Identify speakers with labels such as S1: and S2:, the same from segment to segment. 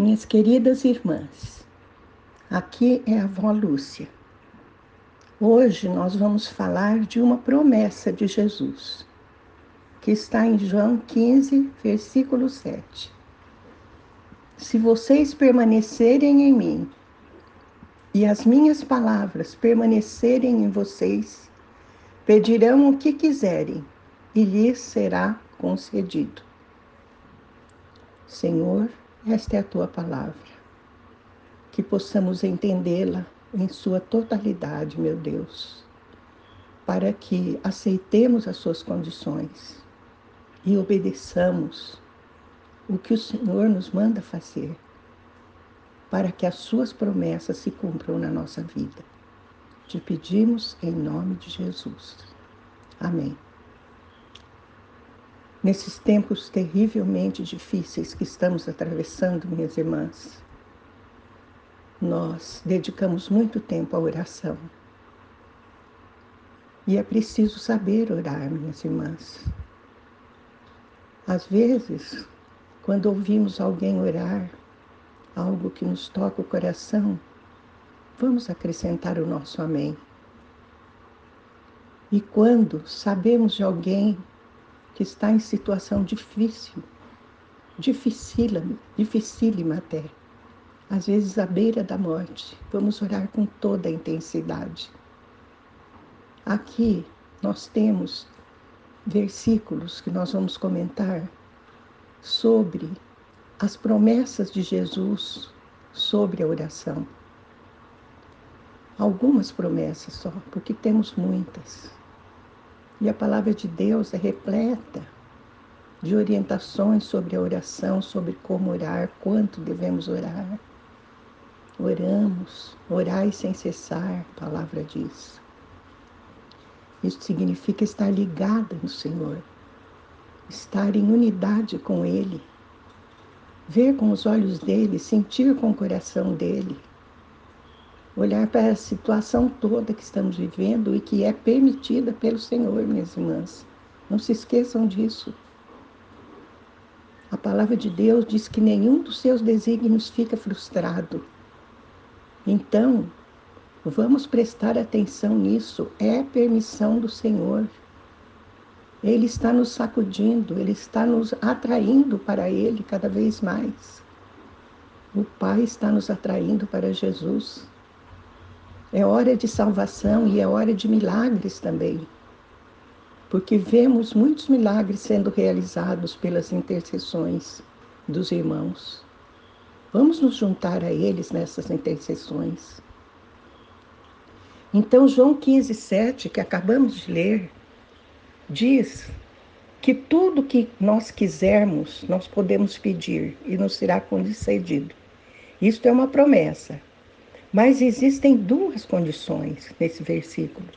S1: Minhas queridas irmãs, aqui é a avó Lúcia. Hoje nós vamos falar de uma promessa de Jesus, que está em João 15, versículo 7. Se vocês permanecerem em mim e as minhas palavras permanecerem em vocês, pedirão o que quiserem e lhes será concedido. Senhor, esta é a tua palavra. Que possamos entendê-la em sua totalidade, meu Deus, para que aceitemos as suas condições e obedeçamos o que o Senhor nos manda fazer, para que as suas promessas se cumpram na nossa vida. Te pedimos em nome de Jesus. Amém. Nesses tempos terrivelmente difíceis que estamos atravessando, minhas irmãs, nós dedicamos muito tempo à oração. E é preciso saber orar, minhas irmãs. Às vezes, quando ouvimos alguém orar, algo que nos toca o coração, vamos acrescentar o nosso amém. E quando sabemos de alguém que está em situação difícil, dificílima, dificílima até, às vezes à beira da morte. Vamos orar com toda a intensidade. Aqui nós temos versículos que nós vamos comentar sobre as promessas de Jesus sobre a oração. Algumas promessas só, porque temos muitas. E a palavra de Deus é repleta de orientações sobre a oração, sobre como orar, quanto devemos orar. Oramos, orai sem cessar, a palavra diz. Isso significa estar ligada no Senhor, estar em unidade com Ele, ver com os olhos dele, sentir com o coração dele olhar para a situação toda que estamos vivendo e que é permitida pelo Senhor, minhas irmãs. Não se esqueçam disso. A palavra de Deus diz que nenhum dos seus desígnios fica frustrado. Então, vamos prestar atenção nisso. É permissão do Senhor. Ele está nos sacudindo, ele está nos atraindo para Ele cada vez mais. O Pai está nos atraindo para Jesus. É hora de salvação e é hora de milagres também. Porque vemos muitos milagres sendo realizados pelas intercessões dos irmãos. Vamos nos juntar a eles nessas intercessões. Então, João 15, 7, que acabamos de ler, diz que tudo que nós quisermos, nós podemos pedir e nos será concedido. Isto é uma promessa. Mas existem duas condições nesse versículo.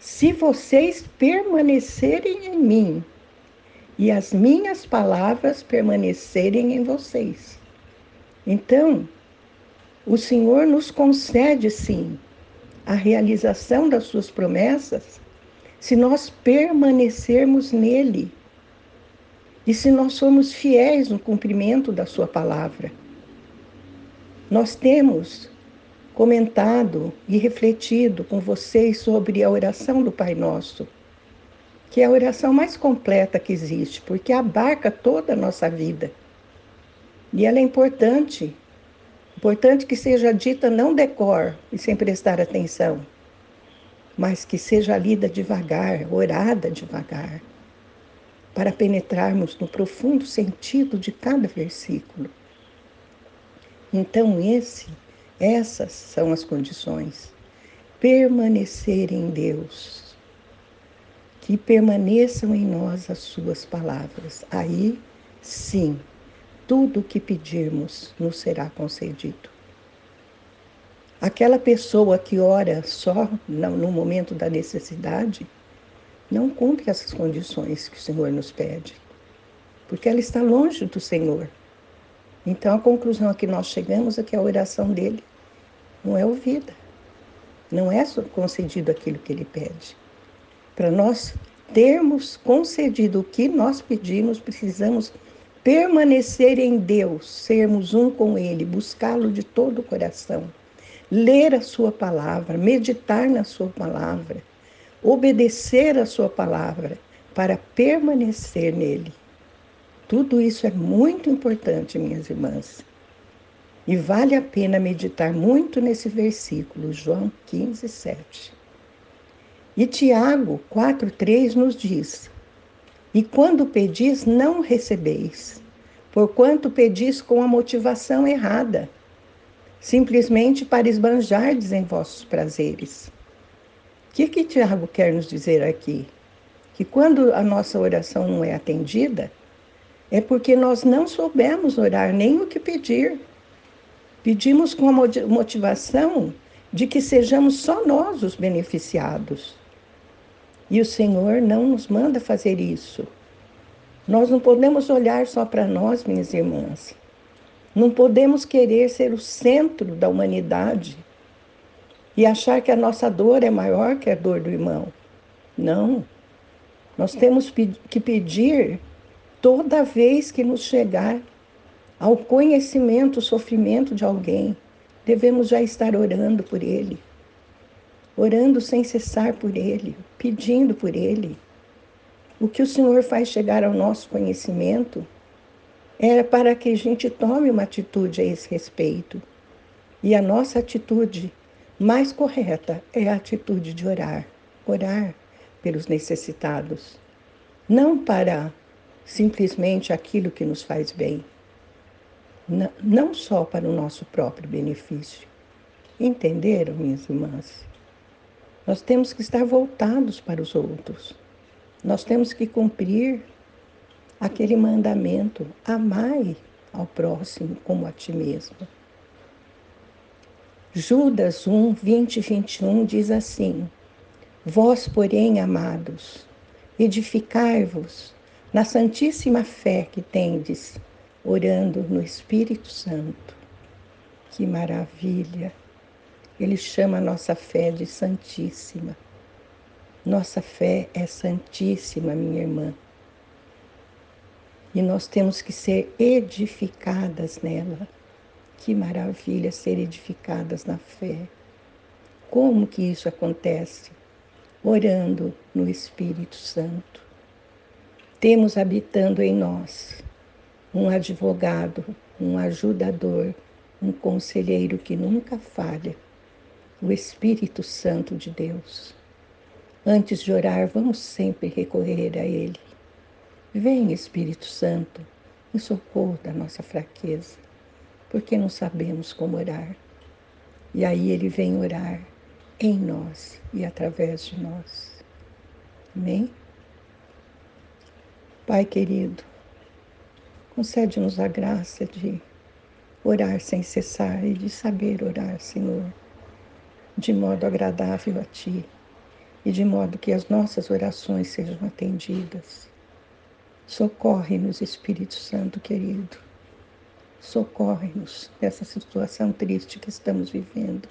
S1: Se vocês permanecerem em mim e as minhas palavras permanecerem em vocês. Então, o Senhor nos concede sim a realização das suas promessas se nós permanecermos nele e se nós somos fiéis no cumprimento da sua palavra. Nós temos comentado e refletido com vocês sobre a oração do Pai Nosso, que é a oração mais completa que existe, porque abarca toda a nossa vida. E ela é importante, importante que seja dita não decor e sem prestar atenção, mas que seja lida devagar, orada devagar, para penetrarmos no profundo sentido de cada versículo. Então, esse essas são as condições. Permanecer em Deus. Que permaneçam em nós as suas palavras. Aí, sim, tudo o que pedirmos nos será concedido. Aquela pessoa que ora só no momento da necessidade, não cumpre essas condições que o Senhor nos pede, porque ela está longe do Senhor. Então a conclusão a que nós chegamos é que a oração dele não é ouvida. Não é concedido aquilo que ele pede. Para nós termos concedido o que nós pedimos, precisamos permanecer em Deus, sermos um com Ele, buscá-lo de todo o coração, ler a Sua palavra, meditar na Sua palavra, obedecer a Sua palavra, para permanecer nele. Tudo isso é muito importante, minhas irmãs. E vale a pena meditar muito nesse versículo, João 15, 7. E Tiago 4,3 nos diz: E quando pedis, não recebeis, porquanto pedis com a motivação errada, simplesmente para esbanjardes em vossos prazeres. O que, que Tiago quer nos dizer aqui? Que quando a nossa oração não é atendida, é porque nós não soubemos orar nem o que pedir. Pedimos com a motivação de que sejamos só nós os beneficiados. E o Senhor não nos manda fazer isso. Nós não podemos olhar só para nós, minhas irmãs. Não podemos querer ser o centro da humanidade e achar que a nossa dor é maior que a dor do irmão. Não. Nós temos que pedir toda vez que nos chegar ao conhecimento, o sofrimento de alguém, devemos já estar orando por ele orando sem cessar por ele, pedindo por ele. O que o Senhor faz chegar ao nosso conhecimento era para que a gente tome uma atitude a esse respeito. E a nossa atitude mais correta é a atitude de orar, orar pelos necessitados, não para simplesmente aquilo que nos faz bem, não só para o nosso próprio benefício. Entenderam, minhas irmãs? Nós temos que estar voltados para os outros. Nós temos que cumprir aquele mandamento: amai ao próximo como a ti mesmo. Judas 1, 20 e 21 diz assim: Vós, porém, amados, edificai-vos na santíssima fé que tendes, orando no Espírito Santo. Que maravilha! Ele chama a nossa fé de santíssima. Nossa fé é santíssima, minha irmã. E nós temos que ser edificadas nela. Que maravilha ser edificadas na fé. Como que isso acontece? Orando no Espírito Santo. Temos habitando em nós um advogado, um ajudador, um conselheiro que nunca falha o Espírito Santo de Deus. Antes de orar, vamos sempre recorrer a Ele. Vem, Espírito Santo, em socorro da nossa fraqueza, porque não sabemos como orar. E aí Ele vem orar em nós e através de nós. Amém? Pai querido, concede-nos a graça de orar sem cessar e de saber orar, Senhor de modo agradável a Ti e de modo que as nossas orações sejam atendidas. Socorre-nos, Espírito Santo querido. Socorre-nos nessa situação triste que estamos vivendo.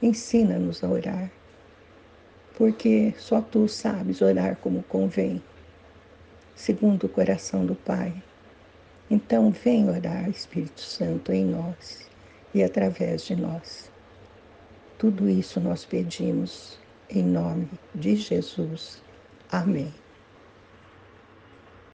S1: Ensina-nos a orar, porque só Tu sabes orar como convém, segundo o coração do Pai. Então, vem orar, Espírito Santo, em nós e através de nós. Tudo isso nós pedimos em nome de Jesus. Amém.